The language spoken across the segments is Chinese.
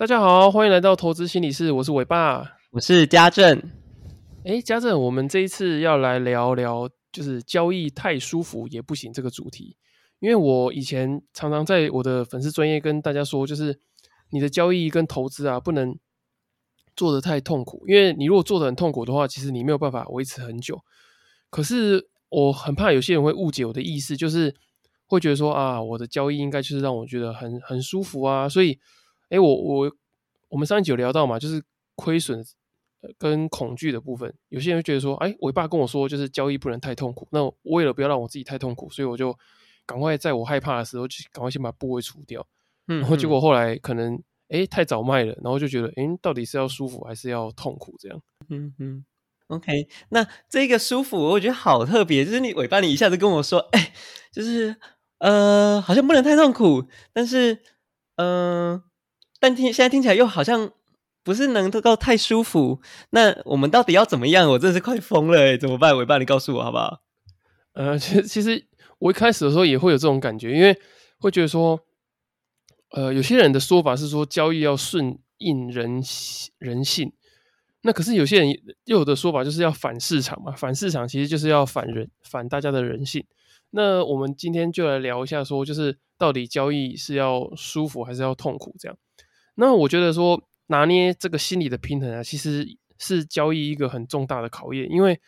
大家好，欢迎来到投资心理室，我是伟爸，我是家政。哎，家政，我们这一次要来聊聊，就是交易太舒服也不行这个主题。因为我以前常常在我的粉丝专业跟大家说，就是你的交易跟投资啊，不能做的太痛苦，因为你如果做的很痛苦的话，其实你没有办法维持很久。可是我很怕有些人会误解我的意思，就是会觉得说啊，我的交易应该就是让我觉得很很舒服啊，所以。哎，我我我们上一集有聊到嘛，就是亏损跟恐惧的部分。有些人觉得说，哎，我爸跟我说，就是交易不能太痛苦。那为了不要让我自己太痛苦，所以我就赶快在我害怕的时候，就赶快先把部位除掉。嗯，然后结果后来可能哎太早卖了，然后就觉得，哎，到底是要舒服还是要痛苦？这样。嗯嗯。OK，那这个舒服，我觉得好特别，就是你尾巴，你一下子跟我说，哎，就是呃，好像不能太痛苦，但是嗯。但听现在听起来又好像不是能够太舒服，那我们到底要怎么样？我真的是快疯了哎，怎么办？尾巴，你告诉我好不好？呃，其实其实我一开始的时候也会有这种感觉，因为会觉得说，呃，有些人的说法是说交易要顺应人人性，那可是有些人又有的说法就是要反市场嘛，反市场其实就是要反人反大家的人性。那我们今天就来聊一下，说就是到底交易是要舒服还是要痛苦这样。那我觉得说拿捏这个心理的平衡啊，其实是交易一个很重大的考验。因为，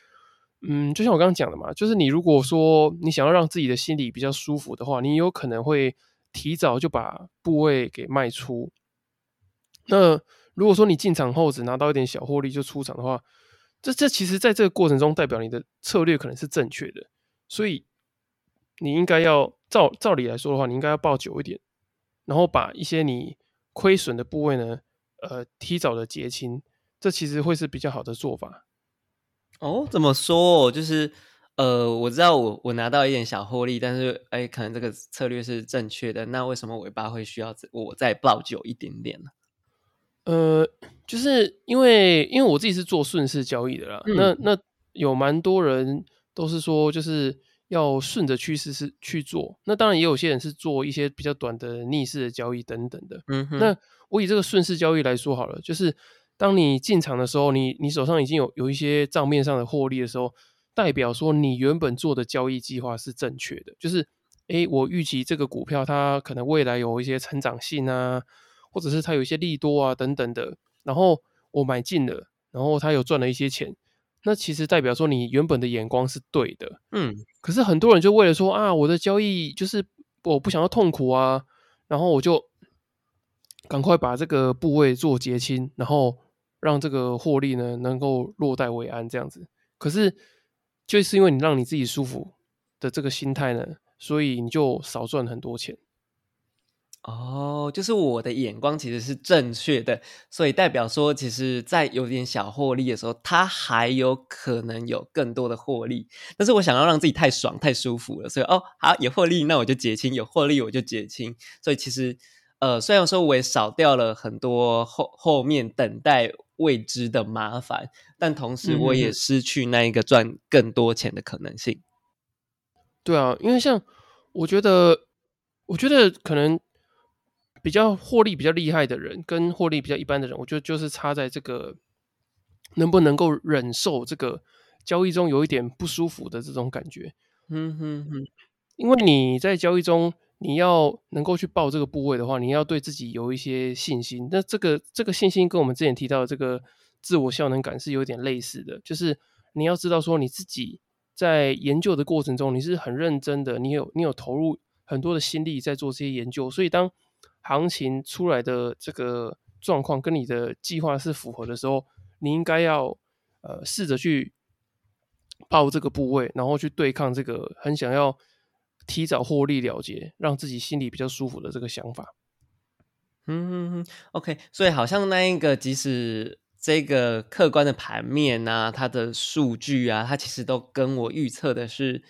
嗯，就像我刚刚讲的嘛，就是你如果说你想要让自己的心理比较舒服的话，你有可能会提早就把部位给卖出。那如果说你进场后只拿到一点小获利就出场的话，这这其实在这个过程中代表你的策略可能是正确的。所以你应该要照照理来说的话，你应该要抱久一点，然后把一些你。亏损的部位呢，呃，提早的结清，这其实会是比较好的做法。哦，怎么说？就是，呃，我知道我我拿到一点小获利，但是，哎，可能这个策略是正确的。那为什么尾巴会需要我再抱久一点点呢？呃，就是因为因为我自己是做顺势交易的啦。那那有蛮多人都是说，就是。要顺着趋势是去做，那当然也有些人是做一些比较短的逆势的交易等等的。嗯，那我以这个顺势交易来说好了，就是当你进场的时候，你你手上已经有有一些账面上的获利的时候，代表说你原本做的交易计划是正确的。就是，诶，我预期这个股票它可能未来有一些成长性啊，或者是它有一些利多啊等等的，然后我买进了，然后它有赚了一些钱。那其实代表说你原本的眼光是对的，嗯，可是很多人就为了说啊，我的交易就是我不想要痛苦啊，然后我就赶快把这个部位做结清，然后让这个获利呢能够落袋为安这样子。可是就是因为你让你自己舒服的这个心态呢，所以你就少赚很多钱。哦，就是我的眼光其实是正确的，所以代表说，其实，在有点小获利的时候，它还有可能有更多的获利。但是我想要让自己太爽、太舒服了，所以哦，好有获利，那我就结清；有获利我就结清。所以其实，呃，虽然说我也少掉了很多后后面等待未知的麻烦，但同时我也失去那一个赚更多钱的可能性。对啊，因为像我觉得，我觉得可能。比较获利比较厉害的人，跟获利比较一般的人，我觉得就是差在这个能不能够忍受这个交易中有一点不舒服的这种感觉。嗯哼哼，因为你在交易中你要能够去报这个部位的话，你要对自己有一些信心。那这个这个信心跟我们之前提到的这个自我效能感是有点类似的，就是你要知道说你自己在研究的过程中你是很认真的，你有你有投入很多的心力在做这些研究，所以当行情出来的这个状况跟你的计划是符合的时候，你应该要呃试着去报这个部位，然后去对抗这个很想要提早获利了结，让自己心里比较舒服的这个想法。嗯，OK，所以好像那一个即使这个客观的盘面啊，它的数据啊，它其实都跟我预测的是。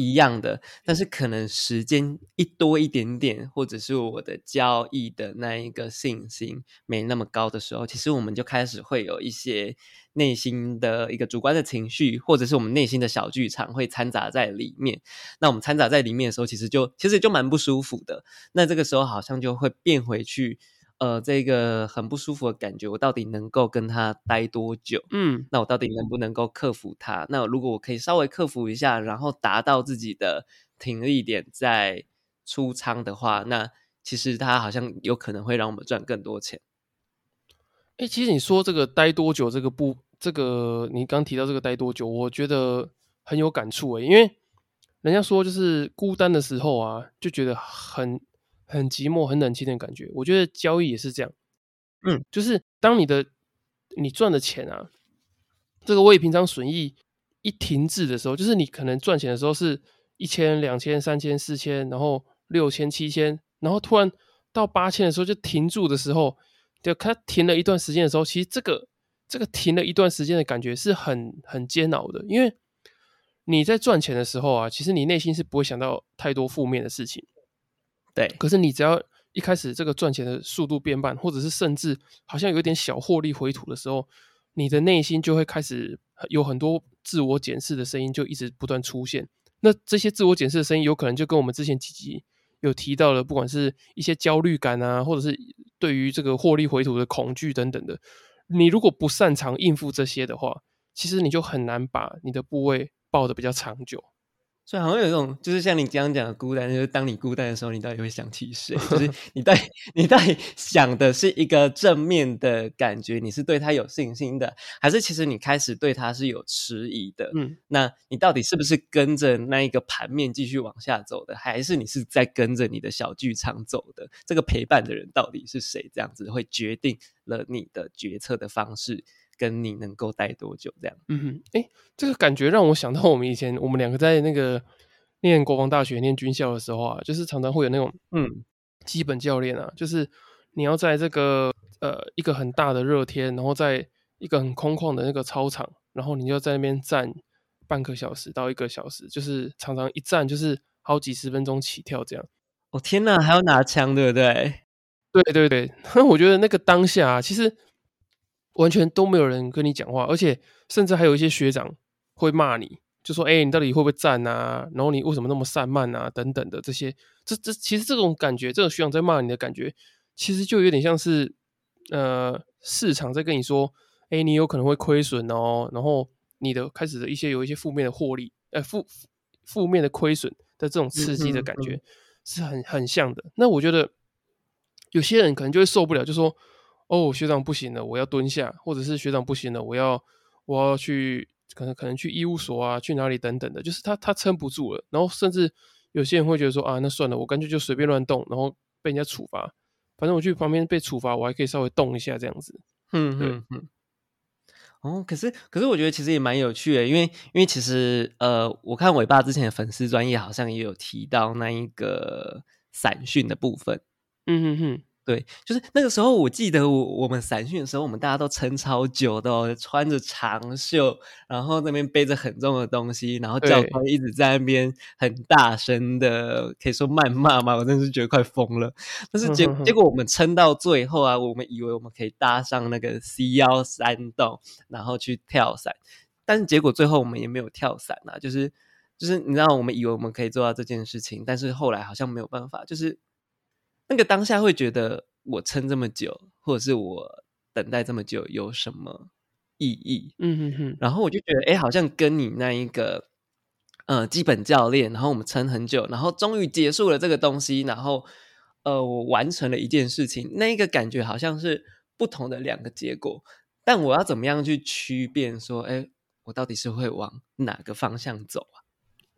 一样的，但是可能时间一多一点点，或者是我的交易的那一个信心没那么高的时候，其实我们就开始会有一些内心的一个主观的情绪，或者是我们内心的小剧场会掺杂在里面。那我们掺杂在里面的时候，其实就其实就蛮不舒服的。那这个时候好像就会变回去，呃，这个很不舒服的感觉，我到底能够跟他待多久？嗯，那我到底能不能够克服它？那如果我可以稍微克服一下，然后达到自己的停力点再出仓的话，那其实它好像有可能会让我们赚更多钱。哎，其实你说这个待多久这个不，这个你刚提到这个待多久，我觉得很有感触诶，因为人家说就是孤单的时候啊，就觉得很很寂寞、很冷清的感觉。我觉得交易也是这样，嗯，就是当你的你赚的钱啊，这个未平常损益一停滞的时候，就是你可能赚钱的时候是一千、两千、三千、四千，然后六千、七千，然后突然到八千的时候就停住的时候。就它停了一段时间的时候，其实这个这个停了一段时间的感觉是很很煎熬的，因为你在赚钱的时候啊，其实你内心是不会想到太多负面的事情，对。可是你只要一开始这个赚钱的速度变慢，或者是甚至好像有点小获利回吐的时候，你的内心就会开始有很多自我检视的声音，就一直不断出现。那这些自我检视的声音，有可能就跟我们之前几集。有提到的，不管是一些焦虑感啊，或者是对于这个获利回吐的恐惧等等的，你如果不擅长应付这些的话，其实你就很难把你的部位抱得比较长久。所以好像有一种，就是像你刚刚讲的孤单，就是当你孤单的时候，你到底会想起谁？就是你到底你到底想的是一个正面的感觉，你是对他有信心的，还是其实你开始对他是有迟疑的？嗯，那你到底是不是跟着那一个盘面继续往下走的，还是你是在跟着你的小剧场走的？这个陪伴的人到底是谁？这样子会决定了你的决策的方式。跟你能够待多久？这样，嗯哼，哎，这个感觉让我想到我们以前我们两个在那个念国防大学、念军校的时候啊，就是常常会有那种嗯基本教练啊，就是你要在这个呃一个很大的热天，然后在一个很空旷的那个操场，然后你就在那边站半个小时到一个小时，就是常常一站就是好几十分钟起跳这样。哦天哪，还要拿枪，对不对？对对对，我觉得那个当下其实。完全都没有人跟你讲话，而且甚至还有一些学长会骂你，就说：“哎，你到底会不会站啊？然后你为什么那么散漫啊？等等的这些，这这其实这种感觉，这个学长在骂你的感觉，其实就有点像是呃市场在跟你说：哎，你有可能会亏损哦。然后你的开始的一些有一些负面的获利，呃负负面的亏损的这种刺激的感觉是很很像的。那我觉得有些人可能就会受不了，就说。哦，学长不行了，我要蹲下，或者是学长不行了，我要我要去，可能可能去医务所啊，去哪里等等的，就是他他撑不住了，然后甚至有些人会觉得说啊，那算了，我干脆就随便乱动，然后被人家处罚，反正我去旁边被处罚，我还可以稍微动一下这样子。嗯嗯嗯。哦，可是可是我觉得其实也蛮有趣的，因为因为其实呃，我看伟爸之前的粉丝专业好像也有提到那一个散训的部分。嗯哼哼。对，就是那个时候，我记得我我们散训的时候，我们大家都撑超久的，哦，穿着长袖，然后那边背着很重的东西，然后教官一直在那边很大声的，可以说谩骂嘛，我真是觉得快疯了。但是结结果我们撑到最后啊，我们以为我们可以搭上那个 C 幺三栋，然后去跳伞，但是结果最后我们也没有跳伞啊，就是就是你知道，我们以为我们可以做到这件事情，但是后来好像没有办法，就是。那个当下会觉得我撑这么久，或者是我等待这么久有什么意义？嗯哼哼。然后我就觉得，哎，好像跟你那一个呃基本教练，然后我们撑很久，然后终于结束了这个东西，然后呃我完成了一件事情，那一个感觉好像是不同的两个结果。但我要怎么样去区辨说，哎，我到底是会往哪个方向走啊？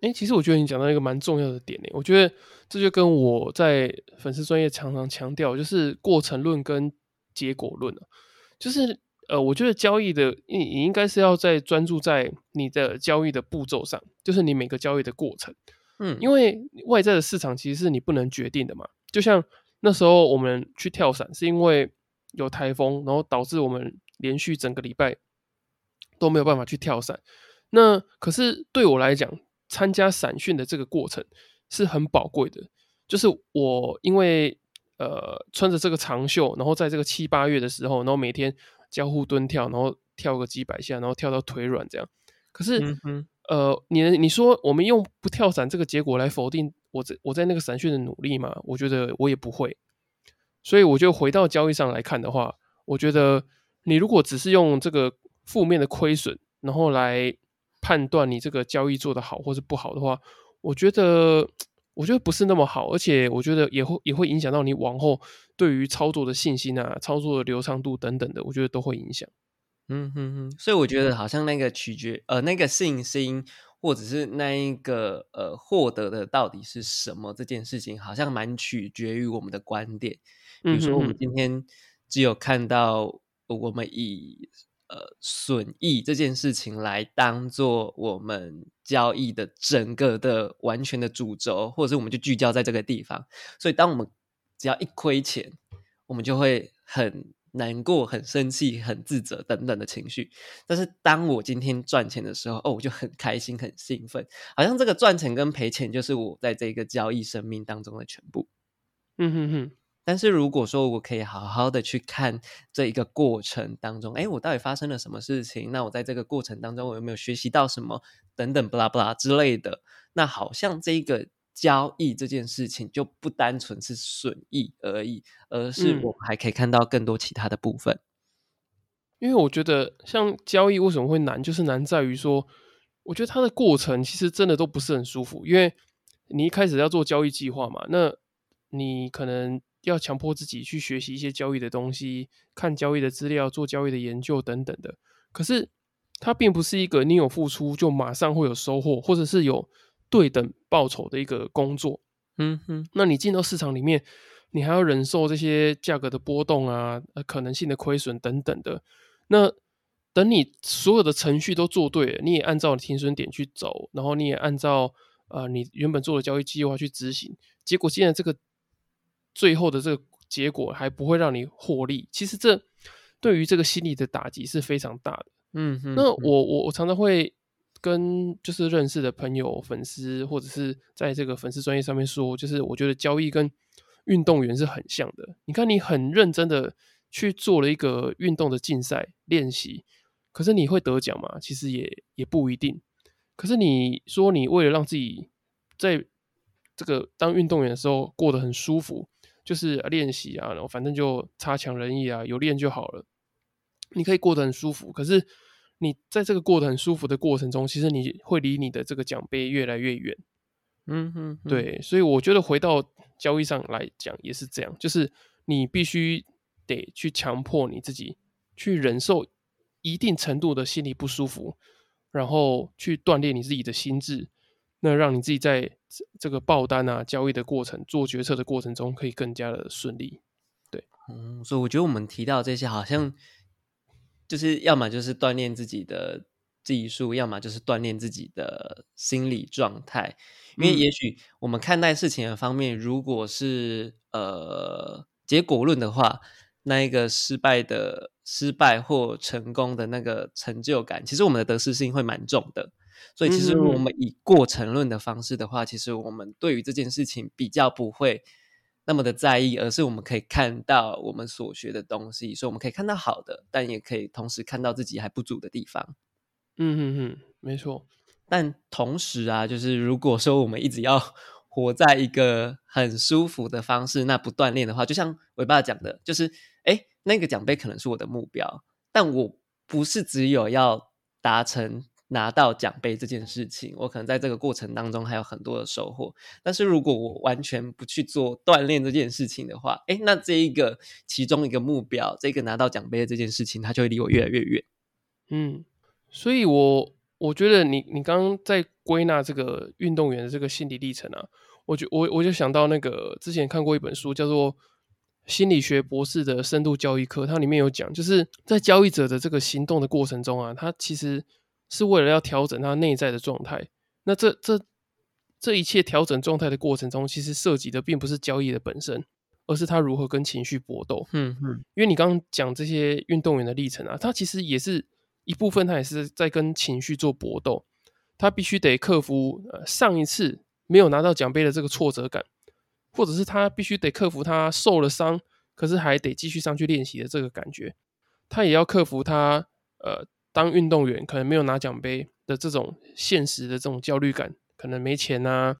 哎，其实我觉得你讲到一个蛮重要的点呢。我觉得这就跟我在粉丝专业常常强调，就是过程论跟结果论就是呃，我觉得交易的你你应该是要在专注在你的交易的步骤上，就是你每个交易的过程。嗯，因为外在的市场其实是你不能决定的嘛。就像那时候我们去跳伞，是因为有台风，然后导致我们连续整个礼拜都没有办法去跳伞。那可是对我来讲，参加散训的这个过程是很宝贵的，就是我因为呃穿着这个长袖，然后在这个七八月的时候，然后每天交互蹲跳，然后跳个几百下，然后跳到腿软这样。可是呃，你你说我们用不跳伞这个结果来否定我在我在那个散训的努力吗？我觉得我也不会。所以我就回到交易上来看的话，我觉得你如果只是用这个负面的亏损，然后来判断你这个交易做得好或是不好的话，我觉得 我觉得不是那么好，而且我觉得也会也会影响到你往后对于操作的信心啊、操作的流畅度等等的，我觉得都会影响。嗯哼哼，所以我觉得好像那个取决呃那个信心，或者是那一个呃获得的到底是什么这件事情，好像蛮取决于我们的观点。比如说，我们今天只有看到我们以呃损益这件事情来当做我们交易的整个的完全的主轴，或者是我们就聚焦在这个地方。所以，当我们只要一亏钱，我们就会很难过、很生气、很自责等等的情绪。但是，当我今天赚钱的时候，哦，我就很开心、很兴奋，好像这个赚钱跟赔钱就是我在这个交易生命当中的全部。嗯哼哼。但是如果说我可以好好的去看这一个过程当中，哎，我到底发生了什么事情？那我在这个过程当中，我有没有学习到什么等等，不啦不啦之类的？那好像这个交易这件事情就不单纯是损益而已，而是我们还可以看到更多其他的部分。因为我觉得像交易为什么会难，就是难在于说，我觉得它的过程其实真的都不是很舒服，因为你一开始要做交易计划嘛，那你可能。要强迫自己去学习一些交易的东西，看交易的资料，做交易的研究等等的。可是它并不是一个你有付出就马上会有收获，或者是有对等报酬的一个工作。嗯哼，那你进到市场里面，你还要忍受这些价格的波动啊，呃，可能性的亏损等等的。那等你所有的程序都做对了，你也按照停损点去走，然后你也按照呃你原本做的交易计划去执行，结果现在这个。最后的这个结果还不会让你获利，其实这对于这个心理的打击是非常大的。嗯，那我我我常常会跟就是认识的朋友、粉丝，或者是在这个粉丝专业上面说，就是我觉得交易跟运动员是很像的。你看，你很认真的去做了一个运动的竞赛练习，可是你会得奖吗？其实也也不一定。可是你说你为了让自己在这个当运动员的时候过得很舒服。就是练习啊，然后反正就差强人意啊，有练就好了。你可以过得很舒服，可是你在这个过得很舒服的过程中，其实你会离你的这个奖杯越来越远。嗯哼，对，所以我觉得回到交易上来讲也是这样，就是你必须得去强迫你自己去忍受一定程度的心理不舒服，然后去锻炼你自己的心智。那让你自己在这个报单啊、交易的过程、做决策的过程中，可以更加的顺利。对，嗯，所以我觉得我们提到这些，好像就是要么就是锻炼自己的技术，要么就是锻炼自己的心理状态。因为也许我们看待事情的方面，如果是呃结果论的话，那一个失败的失败或成功的那个成就感，其实我们的得失心会蛮重的。所以，其实我们以过程论的方式的话，其实我们对于这件事情比较不会那么的在意，而是我们可以看到我们所学的东西，所以我们可以看到好的，但也可以同时看到自己还不足的地方。嗯嗯嗯，没错。但同时啊，就是如果说我们一直要 活在一个很舒服的方式，那不锻炼的话，就像尾巴讲的，就是哎，那个奖杯可能是我的目标，但我不是只有要达成。拿到奖杯这件事情，我可能在这个过程当中还有很多的收获。但是如果我完全不去做锻炼这件事情的话，哎，那这一个其中一个目标，这个拿到奖杯的这件事情，它就会离我越来越远。嗯，所以我我觉得你你刚刚在归纳这个运动员的这个心理历程啊，我就我我就想到那个之前看过一本书，叫做《心理学博士的深度交易课》，它里面有讲，就是在交易者的这个行动的过程中啊，他其实。是为了要调整他内在的状态，那这这这一切调整状态的过程中，其实涉及的并不是交易的本身，而是他如何跟情绪搏斗。嗯嗯，因为你刚刚讲这些运动员的历程啊，他其实也是一部分，他也是在跟情绪做搏斗，他必须得克服呃上一次没有拿到奖杯的这个挫折感，或者是他必须得克服他受了伤，可是还得继续上去练习的这个感觉，他也要克服他呃。当运动员可能没有拿奖杯的这种现实的这种焦虑感，可能没钱啊，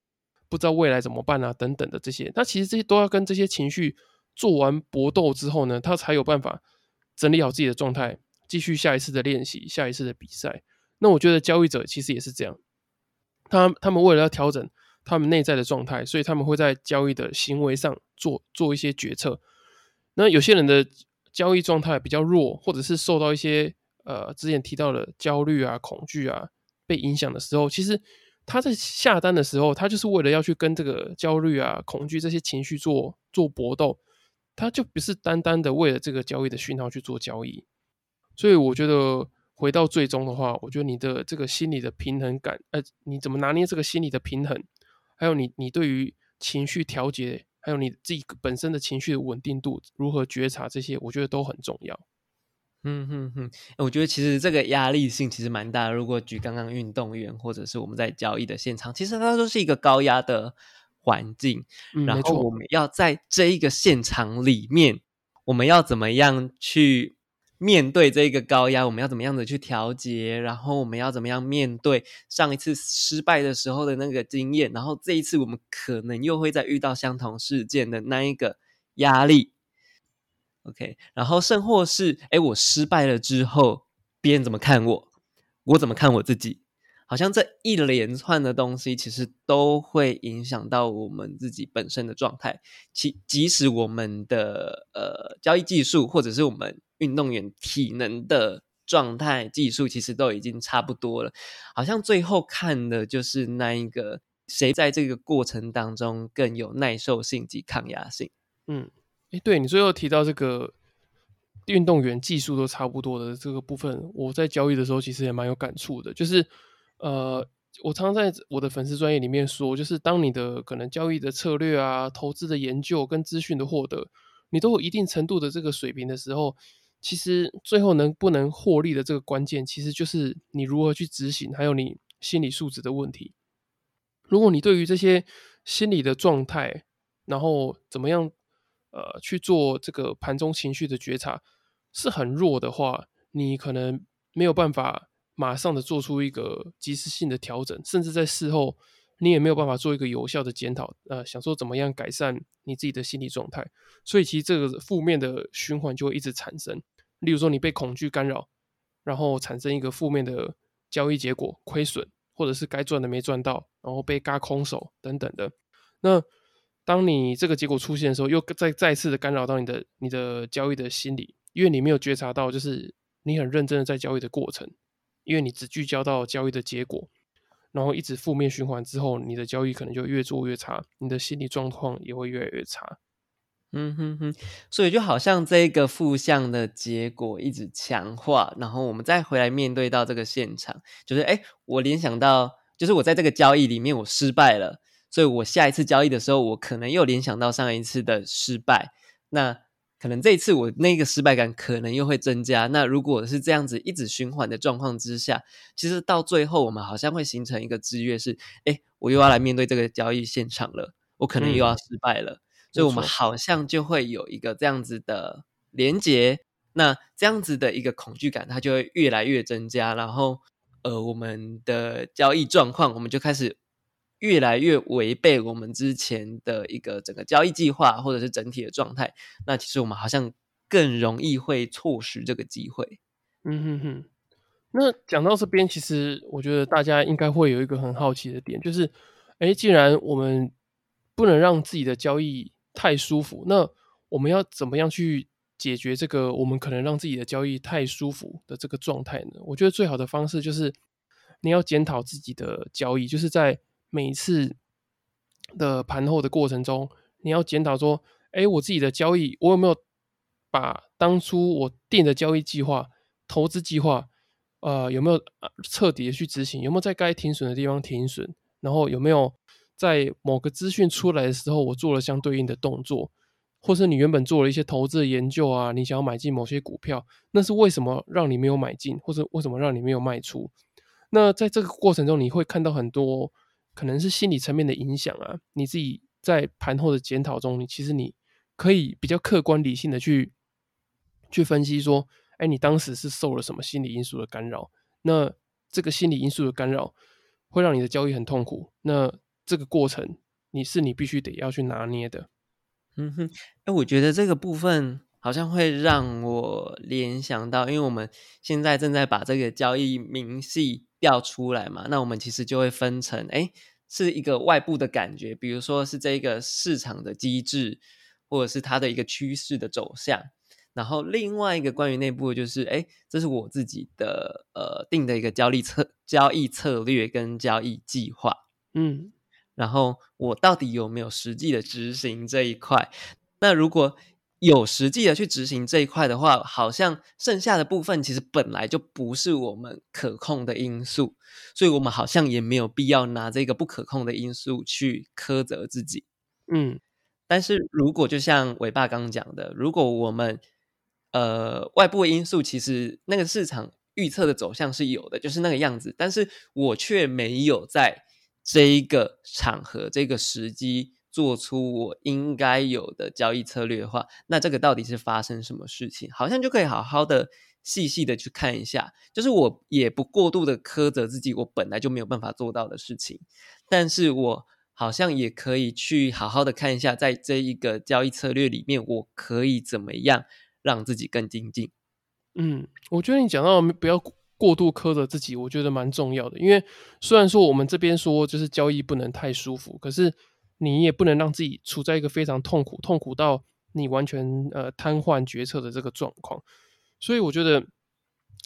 不知道未来怎么办啊，等等的这些，那其实这些都要跟这些情绪做完搏斗之后呢，他才有办法整理好自己的状态，继续下一次的练习，下一次的比赛。那我觉得交易者其实也是这样，他他们为了要调整他们内在的状态，所以他们会在交易的行为上做做一些决策。那有些人的交易状态比较弱，或者是受到一些呃之前提到的焦虑啊、恐惧啊被影响的时候，其实他在下单的时候，他就是为了要去跟这个焦虑啊、恐惧这些情绪做做搏斗，他就不是单单的为了这个交易的讯号去做交易。所以我觉得。回到最终的话，我觉得你的这个心理的平衡感，呃，你怎么拿捏这个心理的平衡，还有你你对于情绪调节，还有你自己本身的情绪的稳定度，如何觉察这些，我觉得都很重要。嗯哼哼，我觉得其实这个压力性其实蛮大。如果举刚刚运动员或者是我们在交易的现场，其实它都是一个高压的环境，然后我们要在这一个现场里面，我们要怎么样去？面对这个高压，我们要怎么样的去调节？然后我们要怎么样面对上一次失败的时候的那个经验？然后这一次我们可能又会再遇到相同事件的那一个压力。OK，然后甚或是，哎，我失败了之后，别人怎么看我？我怎么看我自己？好像这一连串的东西，其实都会影响到我们自己本身的状态。其即使我们的呃交易技术，或者是我们运动员体能的状态、技术，其实都已经差不多了。好像最后看的就是那一个谁在这个过程当中更有耐受性及抗压性。嗯，哎，对你最后提到这个运动员技术都差不多的这个部分，我在交易的时候其实也蛮有感触的，就是。呃，我常常在我的粉丝专业里面说，就是当你的可能交易的策略啊、投资的研究跟资讯的获得，你都有一定程度的这个水平的时候，其实最后能不能获利的这个关键，其实就是你如何去执行，还有你心理素质的问题。如果你对于这些心理的状态，然后怎么样，呃，去做这个盘中情绪的觉察是很弱的话，你可能没有办法。马上的做出一个及时性的调整，甚至在事后你也没有办法做一个有效的检讨，呃，想说怎么样改善你自己的心理状态，所以其实这个负面的循环就会一直产生。例如说你被恐惧干扰，然后产生一个负面的交易结果，亏损，或者是该赚的没赚到，然后被嘎空手等等的。那当你这个结果出现的时候，又再再次的干扰到你的你的交易的心理，因为你没有觉察到，就是你很认真的在交易的过程。因为你只聚焦到交易的结果，然后一直负面循环之后，你的交易可能就越做越差，你的心理状况也会越来越差。嗯哼哼，所以就好像这个负向的结果一直强化，然后我们再回来面对到这个现场，就是哎，我联想到，就是我在这个交易里面我失败了，所以我下一次交易的时候，我可能又联想到上一次的失败，那。可能这一次我那个失败感可能又会增加。那如果是这样子一直循环的状况之下，其实到最后我们好像会形成一个制约，是哎，我又要来面对这个交易现场了，我可能又要失败了。所以，我们好像就会有一个这样子的连结。那这样子的一个恐惧感，它就会越来越增加。然后，呃，我们的交易状况，我们就开始。越来越违背我们之前的一个整个交易计划，或者是整体的状态，那其实我们好像更容易会错失这个机会。嗯哼哼。那讲到这边，其实我觉得大家应该会有一个很好奇的点，就是，哎，既然我们不能让自己的交易太舒服，那我们要怎么样去解决这个我们可能让自己的交易太舒服的这个状态呢？我觉得最好的方式就是你要检讨自己的交易，就是在每次的盘后的过程中，你要检讨说：，哎，我自己的交易，我有没有把当初我定的交易计划、投资计划，呃，有没有彻底的去执行？有没有在该停损的地方停损？然后有没有在某个资讯出来的时候，我做了相对应的动作？或是你原本做了一些投资的研究啊，你想要买进某些股票，那是为什么让你没有买进，或者为什么让你没有卖出？那在这个过程中，你会看到很多。可能是心理层面的影响啊，你自己在盘后的检讨中，你其实你可以比较客观理性的去去分析说，哎，你当时是受了什么心理因素的干扰？那这个心理因素的干扰会让你的交易很痛苦。那这个过程你是你必须得要去拿捏的。嗯哼，哎，我觉得这个部分好像会让我联想到，因为我们现在正在把这个交易明细调出来嘛，那我们其实就会分成，哎，是一个外部的感觉，比如说是这个市场的机制，或者是它的一个趋势的走向，然后另外一个关于内部的就是，哎，这是我自己的呃定的一个交易策交易策略跟交易计划，嗯。然后我到底有没有实际的执行这一块？那如果有实际的去执行这一块的话，好像剩下的部分其实本来就不是我们可控的因素，所以我们好像也没有必要拿这个不可控的因素去苛责自己。嗯，但是如果就像伟爸刚讲的，如果我们呃外部因素其实那个市场预测的走向是有的，就是那个样子，但是我却没有在。这一个场合，这个时机，做出我应该有的交易策略的话，那这个到底是发生什么事情？好像就可以好好的、细细的去看一下。就是我也不过度的苛责自己，我本来就没有办法做到的事情，但是我好像也可以去好好的看一下，在这一个交易策略里面，我可以怎么样让自己更精进。嗯，我觉得你讲到不要。过度苛责自己，我觉得蛮重要的。因为虽然说我们这边说就是交易不能太舒服，可是你也不能让自己处在一个非常痛苦、痛苦到你完全呃瘫痪决策的这个状况。所以我觉得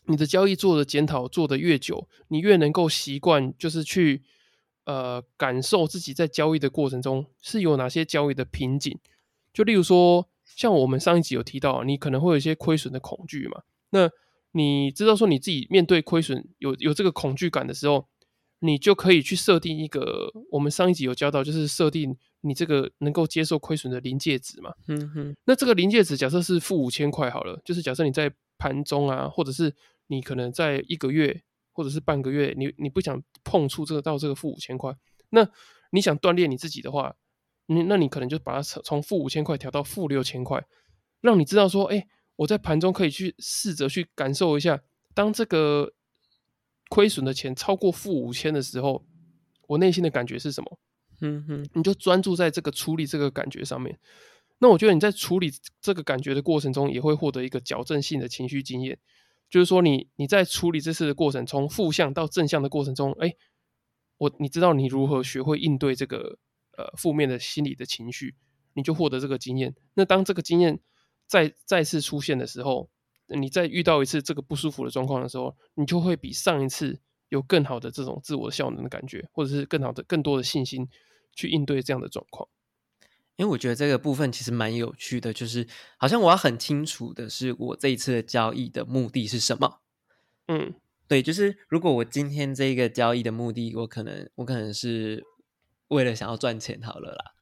你的交易做的检讨做的越久，你越能够习惯，就是去呃感受自己在交易的过程中是有哪些交易的瓶颈。就例如说，像我们上一集有提到，你可能会有一些亏损的恐惧嘛，那。你知道说你自己面对亏损有有这个恐惧感的时候，你就可以去设定一个，我们上一集有教到，就是设定你这个能够接受亏损的临界值嘛。嗯哼。那这个临界值假设是负五千块好了，就是假设你在盘中啊，或者是你可能在一个月或者是半个月，你你不想碰触这个到这个负五千块，那你想锻炼你自己的话，你那你可能就把它从从负五千块调到负六千块，让你知道说，哎。我在盘中可以去试着去感受一下，当这个亏损的钱超过负五千的时候，我内心的感觉是什么？嗯哼，你就专注在这个处理这个感觉上面。那我觉得你在处理这个感觉的过程中，也会获得一个矫正性的情绪经验。就是说，你你在处理这次的过程，从负向到正向的过程中，哎，我你知道你如何学会应对这个呃负面的心理的情绪，你就获得这个经验。那当这个经验。再再次出现的时候，你再遇到一次这个不舒服的状况的时候，你就会比上一次有更好的这种自我效能的感觉，或者是更好的、更多的信心去应对这样的状况。因为我觉得这个部分其实蛮有趣的，就是好像我要很清楚的是，我这一次的交易的目的是什么。嗯，对，就是如果我今天这个交易的目的，我可能我可能是为了想要赚钱好了啦，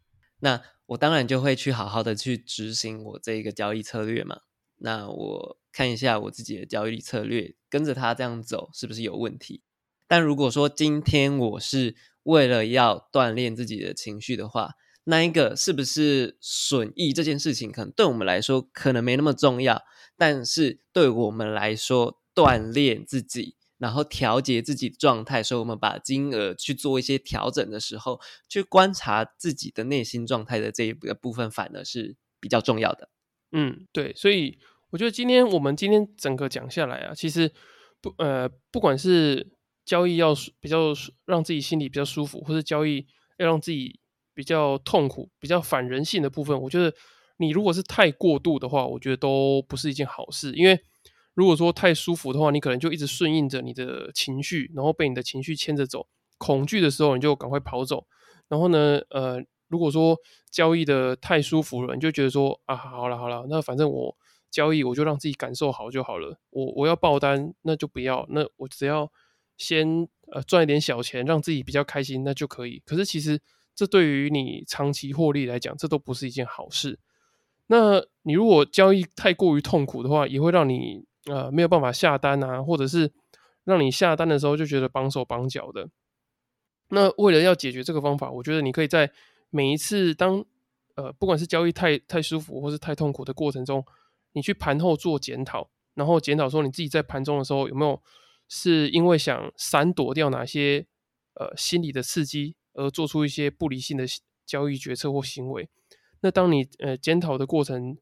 那。我当然就会去好好的去执行我这一个交易策略嘛。那我看一下我自己的交易策略，跟着他这样走是不是有问题？但如果说今天我是为了要锻炼自己的情绪的话，那一个是不是损益这件事情，可能对我们来说可能没那么重要，但是对我们来说，锻炼自己。然后调节自己的状态，所以我们把金额去做一些调整的时候，去观察自己的内心状态的这一个部分，反而是比较重要的。嗯，对，所以我觉得今天我们今天整个讲下来啊，其实不呃，不管是交易要比较让自己心里比较舒服，或者交易要让自己比较痛苦、比较反人性的部分，我觉得你如果是太过度的话，我觉得都不是一件好事，因为。如果说太舒服的话，你可能就一直顺应着你的情绪，然后被你的情绪牵着走。恐惧的时候，你就赶快跑走。然后呢，呃，如果说交易的太舒服了，你就觉得说啊，好了好了，那反正我交易我就让自己感受好就好了。我我要爆单，那就不要。那我只要先呃赚一点小钱，让自己比较开心，那就可以。可是其实这对于你长期获利来讲，这都不是一件好事。那你如果交易太过于痛苦的话，也会让你。呃，没有办法下单啊，或者是让你下单的时候就觉得绑手绑脚的。那为了要解决这个方法，我觉得你可以在每一次当呃，不管是交易太太舒服或是太痛苦的过程中，你去盘后做检讨，然后检讨说你自己在盘中的时候有没有是因为想闪躲掉哪些呃心理的刺激而做出一些不理性的交易决策或行为。那当你呃检讨的过程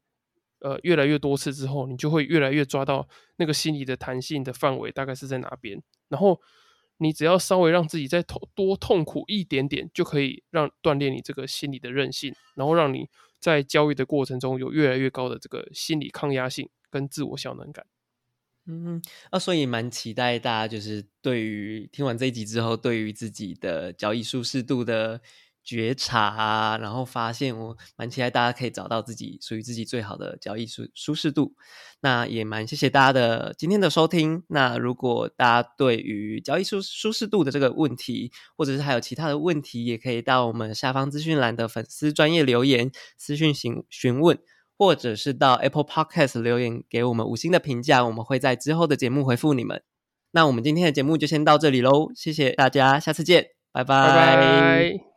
呃越来越多次之后，你就会越来越抓到那个心理的弹性的范围大概是在哪边。然后你只要稍微让自己再痛多痛苦一点点，就可以让锻炼你这个心理的韧性，然后让你在交易的过程中有越来越高的这个心理抗压性跟自我效能感。嗯，啊，所以蛮期待大家就是对于听完这一集之后，对于自己的交易舒适度的觉察啊，然后发现我蛮期待大家可以找到自己属于自己最好的交易舒舒适度。那也蛮谢谢大家的今天的收听。那如果大家对于交易舒舒适度的这个问题，或者是还有其他的问题，也可以到我们下方资讯栏的粉丝专业留言私讯询询问。或者是到 Apple Podcast 留言给我们五星的评价，我们会在之后的节目回复你们。那我们今天的节目就先到这里喽，谢谢大家，下次见，拜拜。